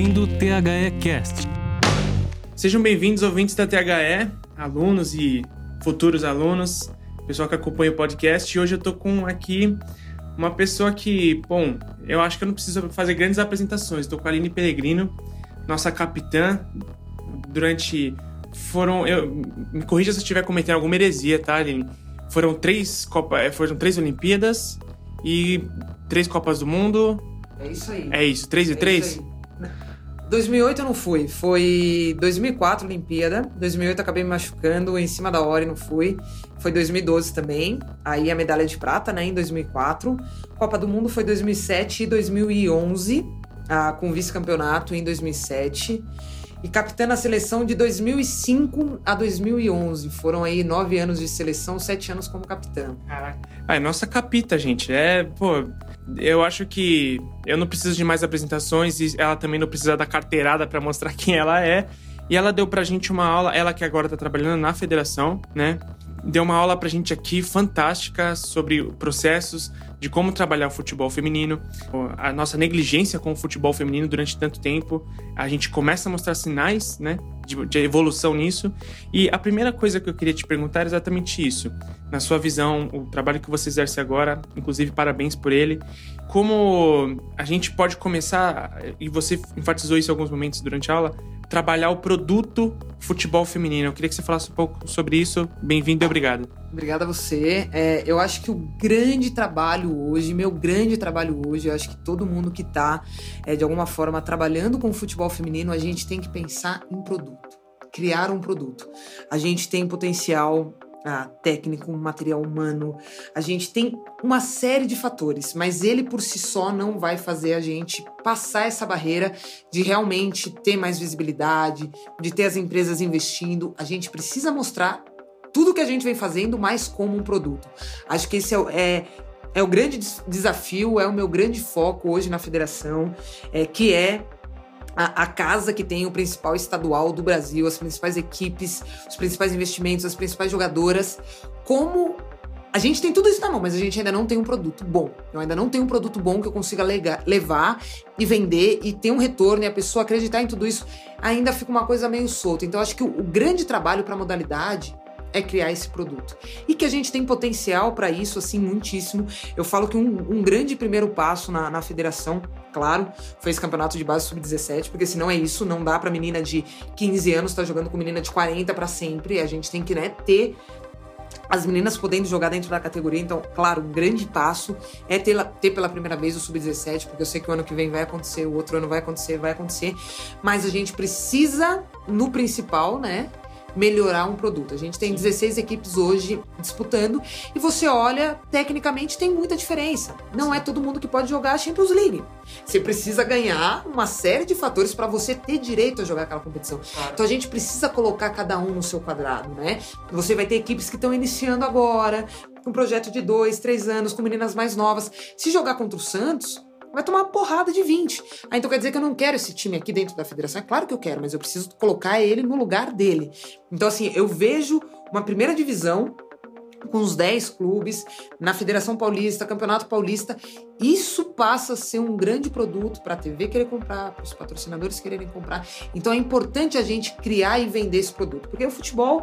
ouvindo o THE Cast. Sejam bem-vindos, ouvintes da THE, alunos e futuros alunos, pessoal que acompanha o podcast. E hoje eu tô com aqui uma pessoa que, bom, eu acho que eu não preciso fazer grandes apresentações. Estou com a Aline Peregrino, nossa capitã, durante. Foram. Eu, me corrija se eu estiver cometendo alguma heresia, tá, Aline? Foram três, Copa, eh, foram três Olimpíadas e três Copas do Mundo. É isso aí. É isso, três e É três? Isso aí. 2008 eu não fui, foi 2004 Olimpíada. 2008 eu acabei me machucando em cima da hora e não fui. Foi 2012 também. Aí a medalha de prata, né, em 2004. Copa do Mundo foi 2007 e 2011, ah, com vice-campeonato em 2007. E capitã na seleção de 2005 a 2011. Foram aí nove anos de seleção, sete anos como capitã. Caraca. Ah, é nossa capita, gente. É, pô, eu acho que eu não preciso de mais apresentações e ela também não precisa da carteirada pra mostrar quem ela é. E ela deu pra gente uma aula, ela que agora tá trabalhando na federação, né? Deu uma aula pra gente aqui fantástica sobre processos de como trabalhar o futebol feminino, a nossa negligência com o futebol feminino durante tanto tempo. A gente começa a mostrar sinais, né, de, de evolução nisso. E a primeira coisa que eu queria te perguntar é exatamente isso. Na sua visão, o trabalho que você exerce agora, inclusive parabéns por ele, como a gente pode começar, e você enfatizou isso em alguns momentos durante a aula, trabalhar o produto futebol feminino. Eu queria que você falasse um pouco sobre isso. Bem-vindo e obrigado. Obrigada a você. É, eu acho que o grande trabalho hoje, meu grande trabalho hoje, eu acho que todo mundo que está, é, de alguma forma, trabalhando com o futebol feminino, a gente tem que pensar em produto, criar um produto. A gente tem potencial ah, técnico, material humano, a gente tem uma série de fatores, mas ele por si só não vai fazer a gente passar essa barreira de realmente ter mais visibilidade, de ter as empresas investindo. A gente precisa mostrar tudo que a gente vem fazendo mais como um produto. Acho que esse é, é, é o grande des- desafio, é o meu grande foco hoje na federação, é, que é a, a casa que tem o principal estadual do Brasil, as principais equipes, os principais investimentos, as principais jogadoras. Como a gente tem tudo isso na mão, mas a gente ainda não tem um produto bom. Eu ainda não tenho um produto bom que eu consiga levar e vender e ter um retorno e a pessoa acreditar em tudo isso. Ainda fica uma coisa meio solta. Então, acho que o, o grande trabalho para a modalidade é criar esse produto. E que a gente tem potencial para isso, assim, muitíssimo. Eu falo que um, um grande primeiro passo na, na federação, claro, foi esse campeonato de base sub-17, porque senão é isso, não dá pra menina de 15 anos estar jogando com menina de 40 para sempre. A gente tem que, né, ter as meninas podendo jogar dentro da categoria. Então, claro, um grande passo é ter, ter pela primeira vez o sub-17, porque eu sei que o ano que vem vai acontecer, o outro ano vai acontecer, vai acontecer. Mas a gente precisa, no principal, né? Melhorar um produto. A gente tem 16 equipes hoje disputando e você olha, tecnicamente tem muita diferença. Não é todo mundo que pode jogar a Champions League. Você precisa ganhar uma série de fatores para você ter direito a jogar aquela competição. Então a gente precisa colocar cada um no seu quadrado, né? Você vai ter equipes que estão iniciando agora, com um projeto de dois, três anos, com meninas mais novas. Se jogar contra o Santos, vai tomar uma porrada de 20. Ah, então quer dizer que eu não quero esse time aqui dentro da federação? É claro que eu quero, mas eu preciso colocar ele no lugar dele. Então, assim, eu vejo uma primeira divisão com os 10 clubes na Federação Paulista, Campeonato Paulista. Isso passa a ser um grande produto para a TV querer comprar, para os patrocinadores quererem comprar. Então é importante a gente criar e vender esse produto, porque o futebol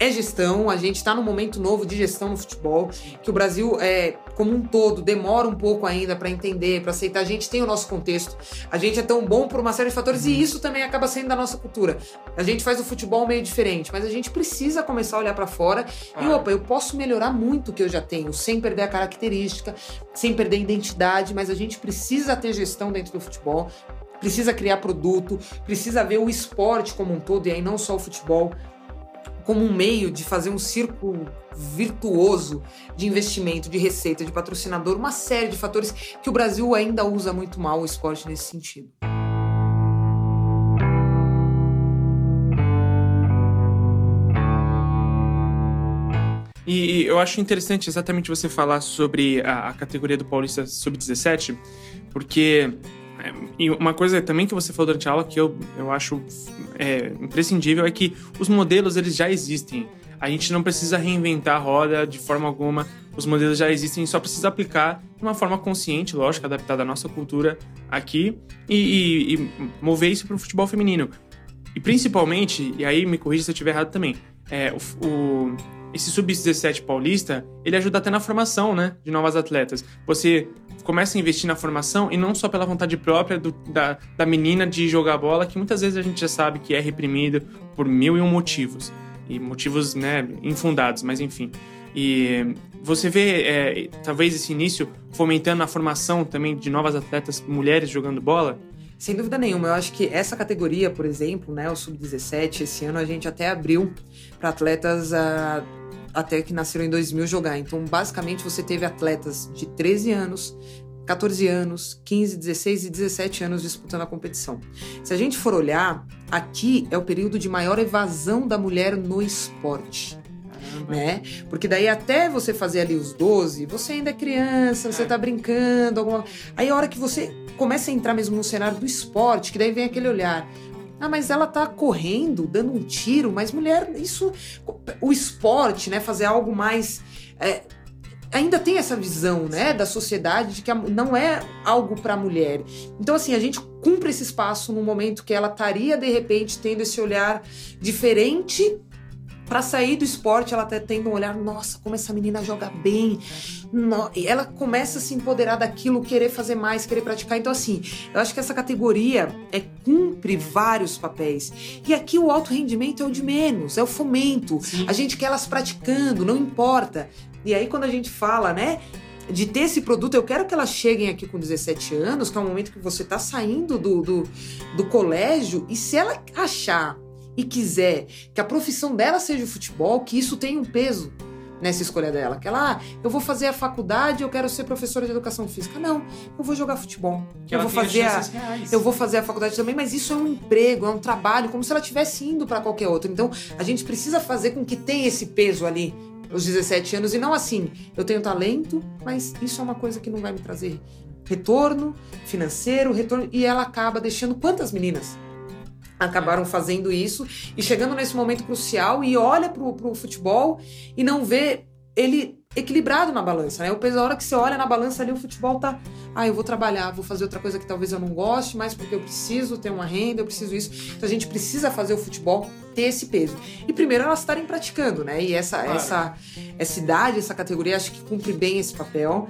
é gestão, a gente está num momento novo de gestão no futebol, que o Brasil, é, como um todo, demora um pouco ainda para entender, para aceitar. A gente tem o nosso contexto, a gente é tão bom por uma série de fatores e isso também acaba sendo da nossa cultura. A gente faz o futebol meio diferente, mas a gente precisa começar a olhar para fora e, Ah. opa, eu posso melhorar muito o que eu já tenho, sem perder a característica, sem perder a identidade, mas a gente precisa ter gestão dentro do futebol, precisa criar produto, precisa ver o esporte como um todo, e aí não só o futebol, como um meio de fazer um círculo virtuoso de investimento, de receita, de patrocinador, uma série de fatores que o Brasil ainda usa muito mal o esporte nesse sentido. E, eu acho interessante exatamente você falar sobre a categoria do Paulista Sub-17, porque é, e uma coisa também que você falou durante a aula que eu, eu acho é, imprescindível é que os modelos eles já existem. A gente não precisa reinventar a roda de forma alguma. Os modelos já existem, só precisa aplicar de uma forma consciente, lógico, adaptada à nossa cultura aqui e, e, e mover isso para o futebol feminino. E principalmente, e aí me corrija se eu estiver errado também, é, o esse sub-17 paulista, ele ajuda até na formação, né, de novas atletas. Você começa a investir na formação e não só pela vontade própria do, da, da menina de jogar bola, que muitas vezes a gente já sabe que é reprimido por mil e um motivos. E motivos, né, infundados, mas enfim. E você vê, é, talvez, esse início fomentando a formação também de novas atletas mulheres jogando bola? Sem dúvida nenhuma. Eu acho que essa categoria, por exemplo, né, o Sub-17, esse ano a gente até abriu para atletas uh, até que nasceram em 2000 jogar. Então, basicamente, você teve atletas de 13 anos, 14 anos, 15, 16 e 17 anos disputando a competição. Se a gente for olhar, aqui é o período de maior evasão da mulher no esporte. Né? Porque daí até você fazer ali os 12, você ainda é criança, você é. tá brincando, alguma... aí a hora que você começa a entrar mesmo no cenário do esporte, que daí vem aquele olhar, ah, mas ela tá correndo, dando um tiro, mas mulher, isso. O esporte, né? Fazer algo mais. É, ainda tem essa visão, né, da sociedade de que não é algo para mulher. Então, assim, a gente cumpre esse espaço no momento que ela estaria, de repente, tendo esse olhar diferente para sair do esporte, ela tá tendo um olhar, nossa, como essa menina joga bem. No... ela começa a se empoderar daquilo, querer fazer mais, querer praticar. Então, assim, eu acho que essa categoria é cumpre vários papéis. E aqui o alto rendimento é o de menos, é o fomento. Sim. A gente quer elas praticando, não importa. E aí, quando a gente fala, né? de ter esse produto, eu quero que elas cheguem aqui com 17 anos, que é o momento que você está saindo do, do, do colégio, e se ela achar e quiser que a profissão dela seja o futebol, que isso tenha um peso nessa escolha dela. Que ela, ah, eu vou fazer a faculdade, eu quero ser professora de educação física. Não, eu vou jogar futebol. Que eu vou fazer a, eu vou fazer a faculdade também, mas isso é um emprego, é um trabalho, como se ela estivesse indo para qualquer outro. Então, a gente precisa fazer com que tenha esse peso ali os 17 anos e não assim, eu tenho talento, mas isso é uma coisa que não vai me trazer retorno financeiro, retorno e ela acaba deixando quantas meninas acabaram fazendo isso e chegando nesse momento crucial e olha pro, pro futebol e não vê ele equilibrado na balança, né? O peso, a hora que você olha na balança ali, o futebol tá. Ah, eu vou trabalhar, vou fazer outra coisa que talvez eu não goste, mas porque eu preciso ter uma renda, eu preciso isso. Então a gente precisa fazer o futebol ter esse peso. E primeiro elas estarem praticando, né? E essa, claro. essa, essa idade, essa categoria, acho que cumpre bem esse papel.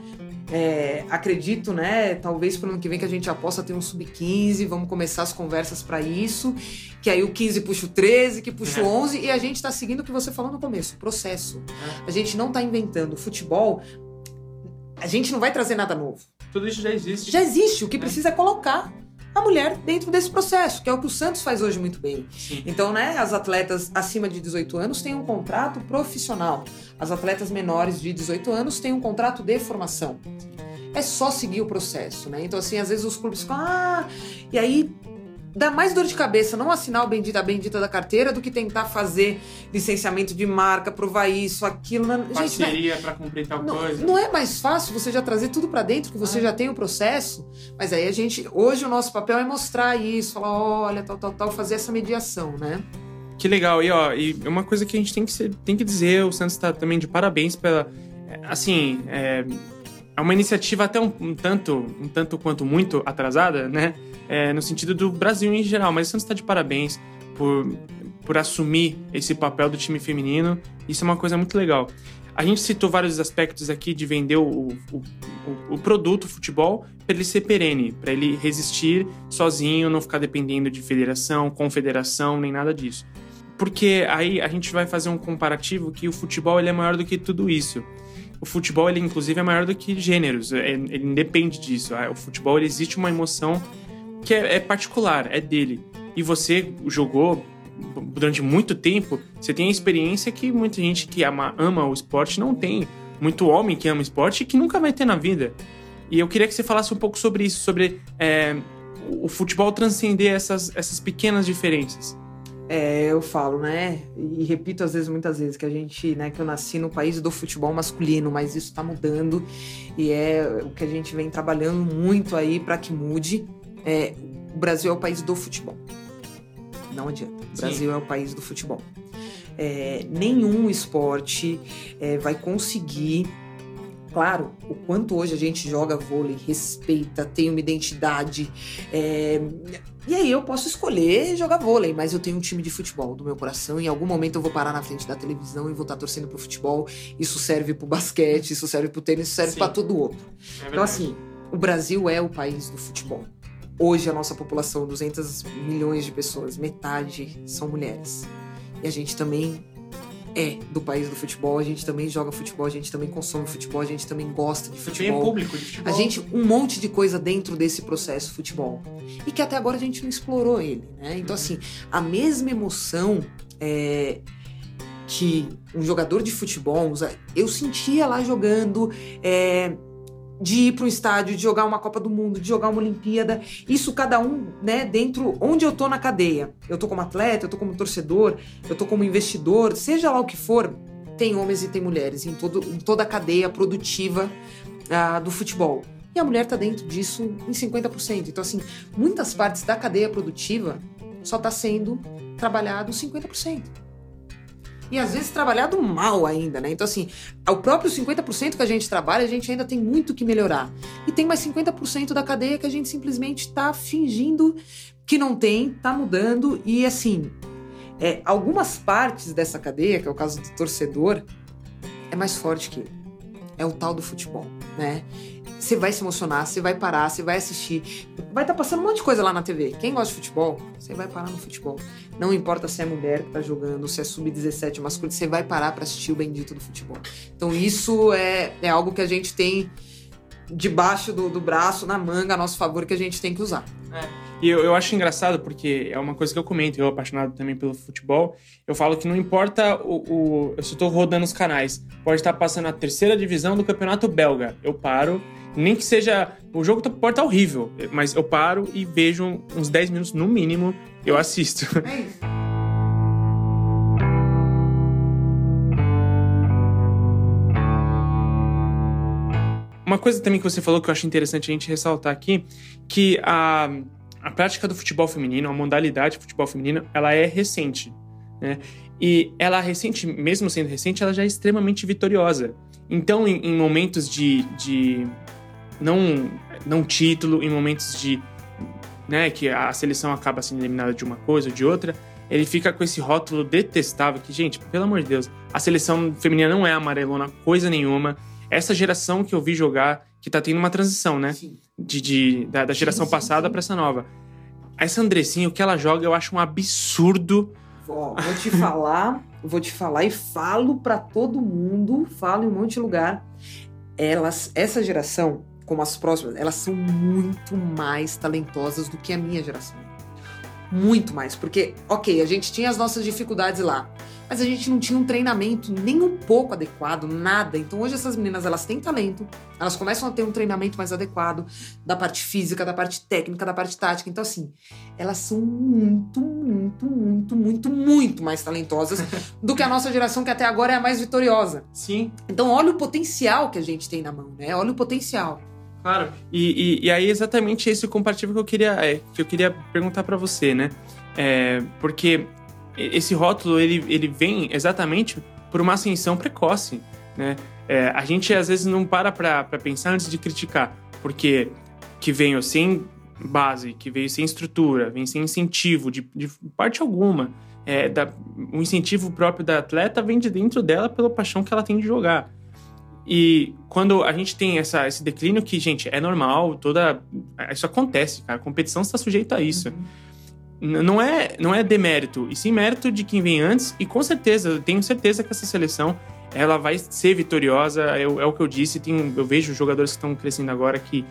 É, acredito, né? Talvez para o ano que vem que a gente já possa ter um sub-15, vamos começar as conversas para isso. Que aí o 15 puxa o 13, que puxa o 11, é. e a gente está seguindo o que você falou no começo, processo. É. A gente não está inventando. Futebol, a gente não vai trazer nada novo. Tudo isso já existe. Já existe. O que é. precisa é colocar a mulher dentro desse processo, que é o que o Santos faz hoje muito bem. Sim. Então, né, as atletas acima de 18 anos têm um contrato profissional. As atletas menores de 18 anos têm um contrato de formação. É só seguir o processo, né? Então, assim, às vezes os clubes ficam, ah, e aí dá mais dor de cabeça não assinar o bendita bendita da carteira do que tentar fazer licenciamento de marca, provar isso, aquilo. Parceria para cumprir tal não, coisa. Não é mais fácil você já trazer tudo para dentro, que você ah. já tem o processo, mas aí a gente, hoje o nosso papel é mostrar isso, falar, olha, tal, tal, tal, fazer essa mediação, né? Que legal. E ó, e uma coisa que a gente tem que, ser, tem que dizer, o Santos está também de parabéns pela assim, é, é uma iniciativa até um, um, tanto, um tanto quanto muito atrasada, né? É, no sentido do Brasil em geral, mas o Santos está de parabéns por, por assumir esse papel do time feminino. Isso é uma coisa muito legal. A gente citou vários aspectos aqui de vender o, o, o, o produto o futebol para ele ser perene, para ele resistir sozinho, não ficar dependendo de federação, confederação, nem nada disso. Porque aí a gente vai fazer um comparativo que o futebol ele é maior do que tudo isso o futebol, ele inclusive é maior do que gêneros, é, ele independe disso. Ah, o futebol, existe uma emoção que é, é particular, é dele. E você jogou durante muito tempo, você tem a experiência que muita gente que ama, ama o esporte não tem. Muito homem que ama esporte que nunca vai ter na vida. E eu queria que você falasse um pouco sobre isso, sobre é, o futebol transcender essas, essas pequenas diferenças. É, eu falo, né? E repito às vezes, muitas vezes, que a gente, né, que eu nasci no país do futebol masculino, mas isso está mudando e é o que a gente vem trabalhando muito aí para que mude. É, o Brasil é o país do futebol. Não adianta. O Brasil Sim. é o país do futebol. É, nenhum esporte é, vai conseguir claro, o quanto hoje a gente joga vôlei, respeita, tem uma identidade. É... E aí eu posso escolher jogar vôlei, mas eu tenho um time de futebol do meu coração. Em algum momento eu vou parar na frente da televisão e vou estar torcendo pro futebol. Isso serve pro basquete, isso serve pro tênis, isso serve para todo outro. É então, assim, o Brasil é o país do futebol. Hoje a nossa população, 200 milhões de pessoas, metade são mulheres. E a gente também é do país do futebol, a gente também joga futebol, a gente também consome futebol, a gente também gosta de futebol. Tem público de futebol. A gente, um monte de coisa dentro desse processo futebol. E que até agora a gente não explorou ele, né? Então, assim, a mesma emoção é, que um jogador de futebol, eu sentia lá jogando. É, de ir para um estádio, de jogar uma Copa do Mundo, de jogar uma Olimpíada. Isso cada um, né, dentro onde eu tô na cadeia. Eu tô como atleta, eu tô como torcedor, eu tô como investidor, seja lá o que for, tem homens e tem mulheres em, todo, em toda a cadeia produtiva uh, do futebol. E a mulher tá dentro disso em 50%. Então, assim, muitas partes da cadeia produtiva só tá sendo trabalhado 50% e às vezes trabalhado mal ainda, né? Então, assim, o próprio 50% que a gente trabalha, a gente ainda tem muito que melhorar. E tem mais 50% da cadeia que a gente simplesmente está fingindo que não tem, tá mudando. E assim, é, algumas partes dessa cadeia, que é o caso do torcedor, é mais forte que ele. É o tal do futebol, né? Você vai se emocionar, você vai parar, você vai assistir. Vai estar tá passando um monte de coisa lá na TV. Quem gosta de futebol, você vai parar no futebol. Não importa se é mulher que tá jogando, se é sub-17 masculino, você vai parar para assistir o bendito do futebol. Então isso é, é algo que a gente tem debaixo do, do braço, na manga, a nosso favor, que a gente tem que usar. É. E eu, eu acho engraçado porque é uma coisa que eu comento, eu apaixonado também pelo futebol, eu falo que não importa o, o eu só tô rodando os canais, pode estar passando a terceira divisão do campeonato belga, eu paro nem que seja. O jogo tá, pode estar tá horrível, mas eu paro e vejo uns 10 minutos no mínimo, eu assisto. É isso. Uma coisa também que você falou que eu acho interessante a gente ressaltar aqui, que a, a prática do futebol feminino, a modalidade de futebol feminino, ela é recente, né? E ela recente, mesmo sendo recente, ela já é extremamente vitoriosa. Então, em, em momentos de, de não, não título, em momentos de. Né, que a seleção acaba sendo eliminada de uma coisa ou de outra, ele fica com esse rótulo detestável que, gente, pelo amor de Deus, a seleção feminina não é amarelona coisa nenhuma. Essa geração que eu vi jogar, que tá tendo uma transição, né? De, de da, da, geração sim, sim, passada para essa nova. Essa Andressinha, o que ela joga, eu acho um absurdo. Ó, vou te falar, vou te falar e falo para todo mundo, falo em um monte de lugar. Elas, essa geração, como as próximas, elas são muito mais talentosas do que a minha geração. Muito mais, porque, ok, a gente tinha as nossas dificuldades lá, mas a gente não tinha um treinamento nem um pouco adequado, nada. Então hoje essas meninas, elas têm talento, elas começam a ter um treinamento mais adequado da parte física, da parte técnica, da parte tática. Então assim, elas são muito, muito, muito, muito, muito mais talentosas do que a nossa geração que até agora é a mais vitoriosa. Sim. Então olha o potencial que a gente tem na mão, né? Olha o potencial. Claro. E, e, e, aí exatamente esse comparativo que eu queria, é, que eu queria perguntar para você, né? É, porque esse rótulo ele, ele vem exatamente por uma ascensão precoce, né? É, a gente às vezes não para para pensar antes de criticar, porque que veio sem base, que veio sem estrutura, vem sem incentivo de, de parte alguma. É, da, o incentivo próprio da atleta vem de dentro dela pela paixão que ela tem de jogar. E quando a gente tem essa, esse declínio que, gente, é normal, toda. Isso acontece, cara. A competição está sujeita a isso. Uhum. Não é, não é demérito, e sim mérito de quem vem antes, e com certeza, eu tenho certeza que essa seleção ela vai ser vitoriosa. é o que eu disse, tem, eu vejo jogadores que estão crescendo agora que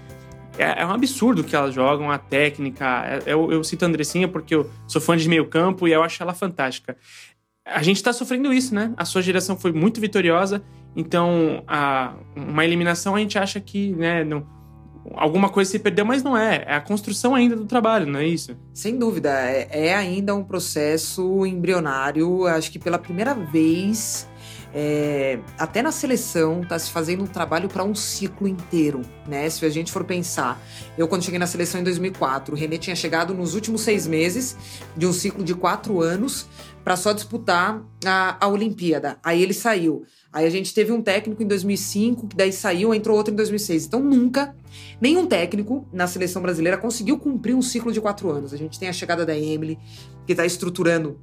é, é, um absurdo que elas jogam, a técnica. É, eu, eu cito a Andressinha porque eu sou fã de meio campo e eu acho ela fantástica. A gente está sofrendo isso, né? A sua geração foi muito vitoriosa então, a, uma eliminação a gente acha que, né, não, alguma coisa se perdeu, mas não é. É a construção ainda do trabalho, não é isso? Sem dúvida. É, é ainda um processo embrionário. Acho que pela primeira vez. É, até na seleção está se fazendo um trabalho para um ciclo inteiro, né? Se a gente for pensar, eu quando cheguei na seleção em 2004, o René tinha chegado nos últimos seis meses de um ciclo de quatro anos para só disputar a, a Olimpíada. Aí ele saiu. Aí a gente teve um técnico em 2005, que daí saiu, entrou outro em 2006. Então nunca, nenhum técnico na seleção brasileira conseguiu cumprir um ciclo de quatro anos. A gente tem a chegada da Emily, que está estruturando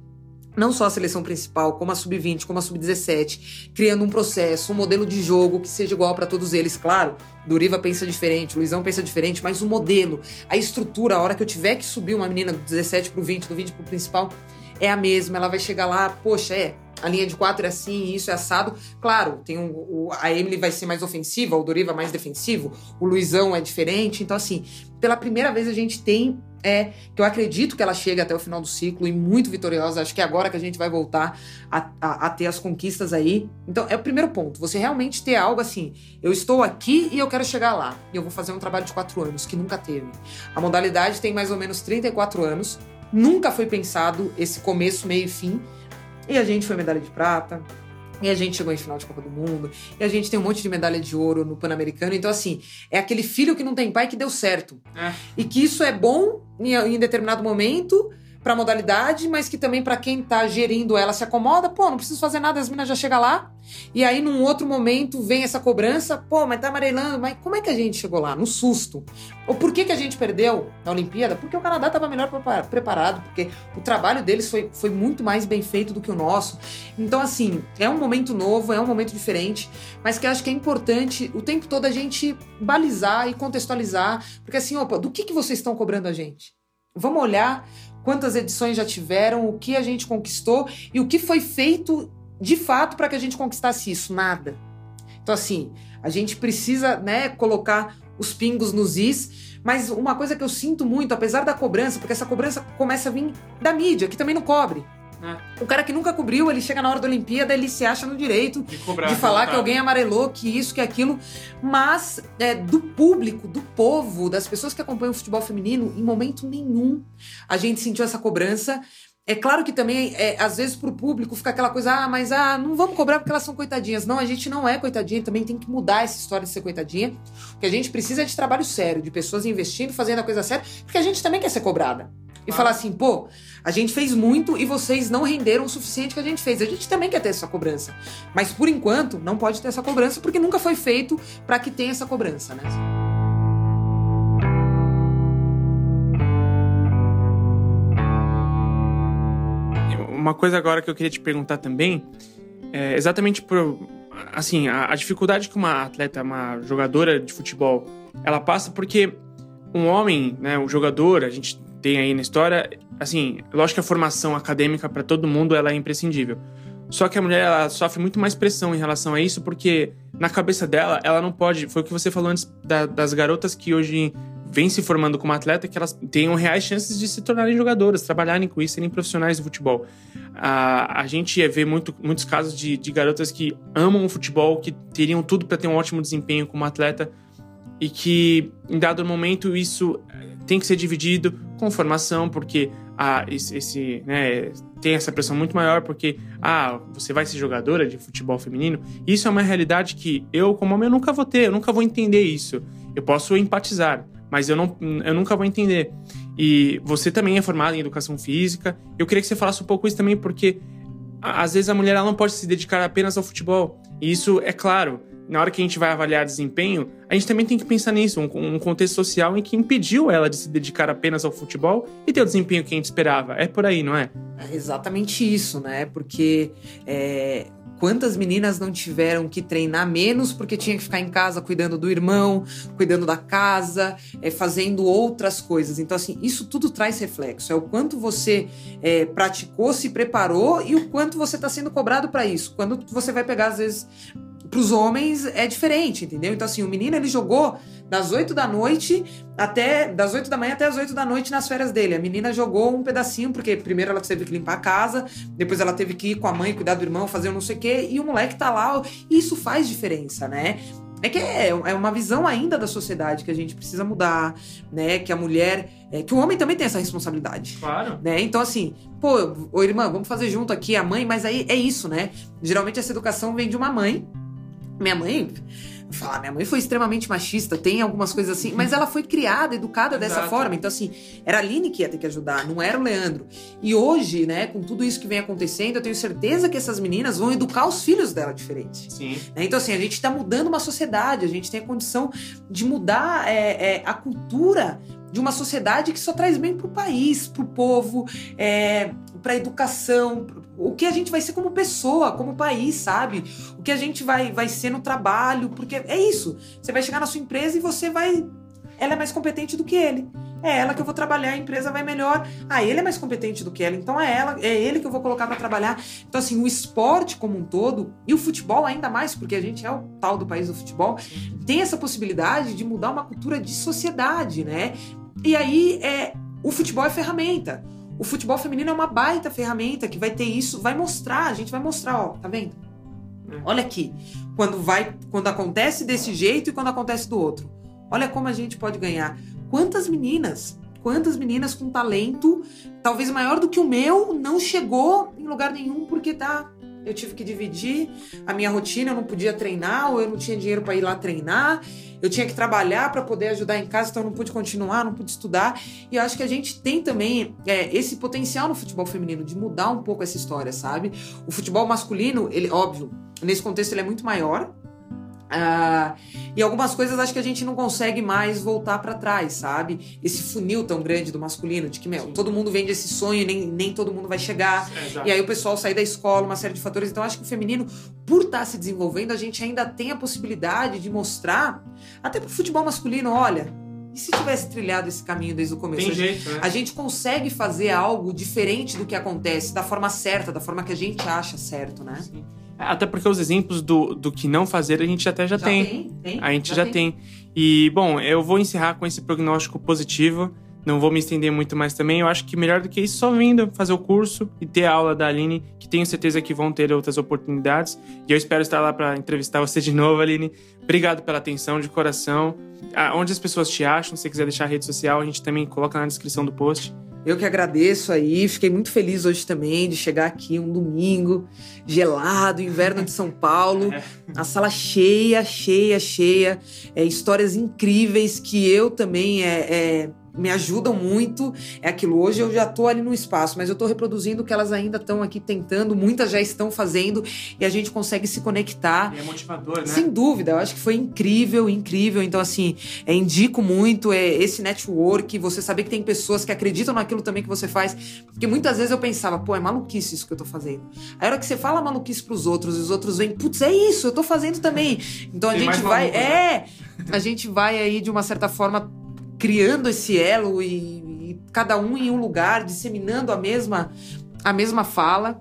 não só a seleção principal, como a sub-20, como a sub-17, criando um processo, um modelo de jogo que seja igual para todos eles. Claro, Doriva pensa diferente, Luizão pensa diferente, mas o modelo, a estrutura, a hora que eu tiver que subir uma menina do 17 pro 20, do 20 pro principal, é a mesma. Ela vai chegar lá, poxa, é, a linha de quatro é assim, isso é assado. Claro, tem um, o, a Emily vai ser mais ofensiva, o Doriva mais defensivo, o Luizão é diferente. Então, assim, pela primeira vez a gente tem é que eu acredito que ela chega até o final do ciclo e muito vitoriosa. Acho que é agora que a gente vai voltar a, a, a, ter as conquistas aí. Então, é o primeiro ponto. Você realmente ter algo assim. Eu estou aqui e eu quero chegar lá. E eu vou fazer um trabalho de quatro anos, que nunca teve. A modalidade tem mais ou menos 34 anos. Nunca foi pensado esse começo, meio e fim. E a gente foi medalha de prata, e a gente chegou em final de Copa do Mundo. E a gente tem um monte de medalha de ouro no Pan-Americano. Então, assim, é aquele filho que não tem pai que deu certo. É. E que isso é bom em, em determinado momento para modalidade, mas que também para quem tá gerindo ela se acomoda, pô, não preciso fazer nada, as minas já chegam lá. E aí num outro momento vem essa cobrança, pô, mas tá amarelando, mas como é que a gente chegou lá? No susto. Ou por que que a gente perdeu na Olimpíada? Porque o Canadá tava melhor preparado, porque o trabalho deles foi, foi muito mais bem feito do que o nosso. Então assim, é um momento novo, é um momento diferente, mas que acho que é importante o tempo todo a gente balizar e contextualizar, porque assim, opa, do que que vocês estão cobrando a gente? Vamos olhar quantas edições já tiveram, o que a gente conquistou e o que foi feito de fato para que a gente conquistasse isso? Nada. Então, assim, a gente precisa né, colocar os pingos nos is, mas uma coisa que eu sinto muito, apesar da cobrança, porque essa cobrança começa a vir da mídia, que também não cobre. É. O cara que nunca cobriu, ele chega na hora da Olimpíada, ele se acha no direito de, cobrar, de falar que alguém amarelou, que isso, que aquilo. Mas é, do público, do povo, das pessoas que acompanham o futebol feminino, em momento nenhum a gente sentiu essa cobrança. É claro que também, é, às vezes, pro público fica aquela coisa, ah, mas ah, não vamos cobrar porque elas são coitadinhas. Não, a gente não é coitadinha, também tem que mudar essa história de ser coitadinha. O que a gente precisa é de trabalho sério, de pessoas investindo, fazendo a coisa séria, porque a gente também quer ser cobrada. E falar assim, pô, a gente fez muito e vocês não renderam o suficiente que a gente fez. A gente também quer ter essa cobrança. Mas por enquanto, não pode ter essa cobrança porque nunca foi feito para que tenha essa cobrança, né? Uma coisa agora que eu queria te perguntar também, é exatamente por assim, a, a dificuldade que uma atleta, uma jogadora de futebol, ela passa porque um homem, né, o jogador, a gente tem aí na história, assim, lógico que a formação acadêmica para todo mundo ela é imprescindível. Só que a mulher ela sofre muito mais pressão em relação a isso, porque na cabeça dela, ela não pode. Foi o que você falou antes da, das garotas que hoje vêm se formando como atleta, que elas tenham reais chances de se tornarem jogadoras, trabalharem com isso, serem profissionais do futebol. A, a gente vê muito, muitos casos de, de garotas que amam o futebol, que teriam tudo para ter um ótimo desempenho como atleta, e que em dado momento isso tem que ser dividido com formação, porque ah, esse, esse né, tem essa pressão muito maior, porque ah, você vai ser jogadora de futebol feminino. Isso é uma realidade que eu, como homem, eu nunca vou ter, eu nunca vou entender isso. Eu posso empatizar, mas eu, não, eu nunca vou entender. E você também é formada em educação física. Eu queria que você falasse um pouco isso também, porque às vezes a mulher ela não pode se dedicar apenas ao futebol. E isso é claro na hora que a gente vai avaliar desempenho, a gente também tem que pensar nisso, um, um, contexto social em que impediu ela de se dedicar apenas ao futebol e ter o desempenho que a gente esperava. É por aí, não é? É exatamente isso, né? Porque é, quantas meninas não tiveram que treinar menos porque tinha que ficar em casa cuidando do irmão, cuidando da casa, é, fazendo outras coisas. Então, assim, isso tudo traz reflexo. É o quanto você é, praticou, se preparou e o quanto você está sendo cobrado para isso. Quando você vai pegar, às vezes, para os homens é diferente, entendeu? Então, assim, o menino ele jogou das 8 da noite até. das 8 da manhã até as 8 da noite nas férias dele. A menina jogou um pedacinho, porque primeiro ela teve que limpar a casa, depois ela teve que ir com a mãe, cuidar do irmão, fazer um não sei o quê, e o moleque tá lá. Isso faz diferença, né? É que é, é uma visão ainda da sociedade que a gente precisa mudar, né? Que a mulher. É, que o homem também tem essa responsabilidade. Claro. Né? Então, assim, pô, ô irmã, vamos fazer junto aqui a mãe, mas aí é isso, né? Geralmente essa educação vem de uma mãe minha mãe falar, minha mãe foi extremamente machista, tem algumas coisas assim, mas ela foi criada, educada dessa Exato. forma. Então, assim, era a Aline que ia ter que ajudar, não era o Leandro. E hoje, né, com tudo isso que vem acontecendo, eu tenho certeza que essas meninas vão educar os filhos dela diferente. Sim. né? Então, assim, a gente tá mudando uma sociedade, a gente tem a condição de mudar é, é, a cultura de uma sociedade que só traz bem pro país, pro povo, é, pra educação, o que a gente vai ser como pessoa, como país, sabe? O que a gente vai, vai ser no trabalho, porque é isso. Você vai chegar na sua empresa e você vai. Ela é mais competente do que ele. É ela que eu vou trabalhar, a empresa vai melhor. Ah, ele é mais competente do que ela, então é ela, é ele que eu vou colocar para trabalhar. Então, assim, o esporte como um todo, e o futebol ainda mais, porque a gente é o tal do país do futebol, tem essa possibilidade de mudar uma cultura de sociedade, né? E aí é, o futebol é ferramenta. O futebol feminino é uma baita ferramenta que vai ter isso, vai mostrar, a gente vai mostrar, ó, tá vendo? É. Olha aqui, quando vai, quando acontece desse jeito e quando acontece do outro. Olha como a gente pode ganhar. Quantas meninas, quantas meninas com talento, talvez maior do que o meu, não chegou em lugar nenhum porque tá eu tive que dividir a minha rotina, eu não podia treinar, ou eu não tinha dinheiro para ir lá treinar, eu tinha que trabalhar para poder ajudar em casa, então eu não pude continuar, não pude estudar. E eu acho que a gente tem também é, esse potencial no futebol feminino de mudar um pouco essa história, sabe? O futebol masculino, ele, óbvio, nesse contexto ele é muito maior. Ah, e algumas coisas acho que a gente não consegue mais voltar para trás, sabe? Esse funil tão grande do masculino, de que, meu, Sim. todo mundo vende esse sonho e nem, nem todo mundo vai chegar. É. E aí o pessoal sair da escola, uma série de fatores. Então, acho que o feminino, por estar se desenvolvendo, a gente ainda tem a possibilidade de mostrar, até pro futebol masculino, olha, e se tivesse trilhado esse caminho desde o começo? Tem A gente- jeito, né? A gente consegue fazer algo diferente do que acontece, da forma certa, da forma que a gente acha certo, né? Sim. É, Até porque os exemplos do, do que não fazer a gente até já, tem. tem. A gente já, tem. E, bom, eu vou encerrar com esse prognóstico positivo. Não vou me estender muito mais também. Eu acho que melhor do que isso, só vindo fazer o curso e ter a aula da Aline, que tenho certeza que vão ter outras oportunidades. E eu espero estar lá para entrevistar você de novo, Aline. Obrigado pela atenção, de coração. Ah, onde as pessoas te acham, se você quiser deixar a rede social, a gente também coloca na descrição do post. Eu que agradeço aí, fiquei muito feliz hoje também de chegar aqui um domingo, gelado, inverno de São Paulo, a sala cheia, cheia, cheia, é, histórias incríveis que eu também é, é, me ajudam muito. É aquilo, hoje eu já tô ali no espaço, mas eu tô reproduzindo o que elas ainda estão aqui tentando, muitas já estão fazendo e a gente consegue se conectar. E é motivador, né? Sem dúvida, eu acho que foi incrível, incrível. Então, assim, é, indico muito é, esse network, você saber que tem pessoas que acreditam naquilo também que você faz. Porque muitas vezes eu pensava, pô, é maluquice isso que eu tô fazendo. Aí a hora que você fala maluquice pros outros, e os outros vêm, putz, é isso, eu tô fazendo também. Então a Tem gente vai. maluco, né? É! A gente vai aí, de uma certa forma, criando esse elo e, e cada um em um lugar, disseminando a mesma, a mesma fala.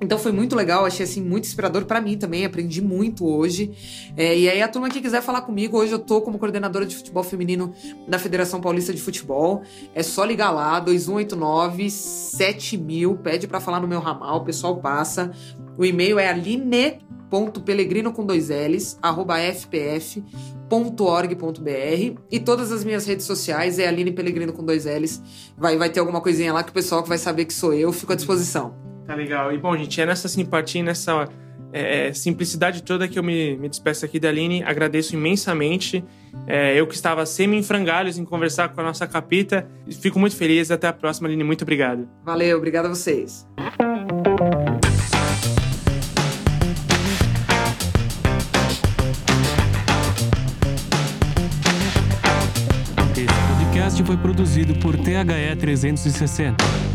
Então foi muito legal, achei assim muito inspirador pra mim também, aprendi muito hoje. É, e aí a turma que quiser falar comigo, hoje eu tô como coordenadora de futebol feminino da Federação Paulista de Futebol. É só ligar lá 2189 7000, pede pra falar no meu ramal, o pessoal passa. O e-mail é aline.pelegrino com dois L's, arroba fpf.org.br e todas as minhas redes sociais é Aline Pelegrino com dois L's. Vai, vai ter alguma coisinha lá que o pessoal que vai saber que sou eu, fico à disposição. Tá legal. E bom, gente, é nessa simpatia, nessa é, simplicidade toda que eu me, me despeço aqui da Aline. Agradeço imensamente. É, eu que estava semi em frangalhos em conversar com a nossa capita. Fico muito feliz. Até a próxima, Aline. Muito obrigado. Valeu, obrigado a vocês. Produzido por THE 360.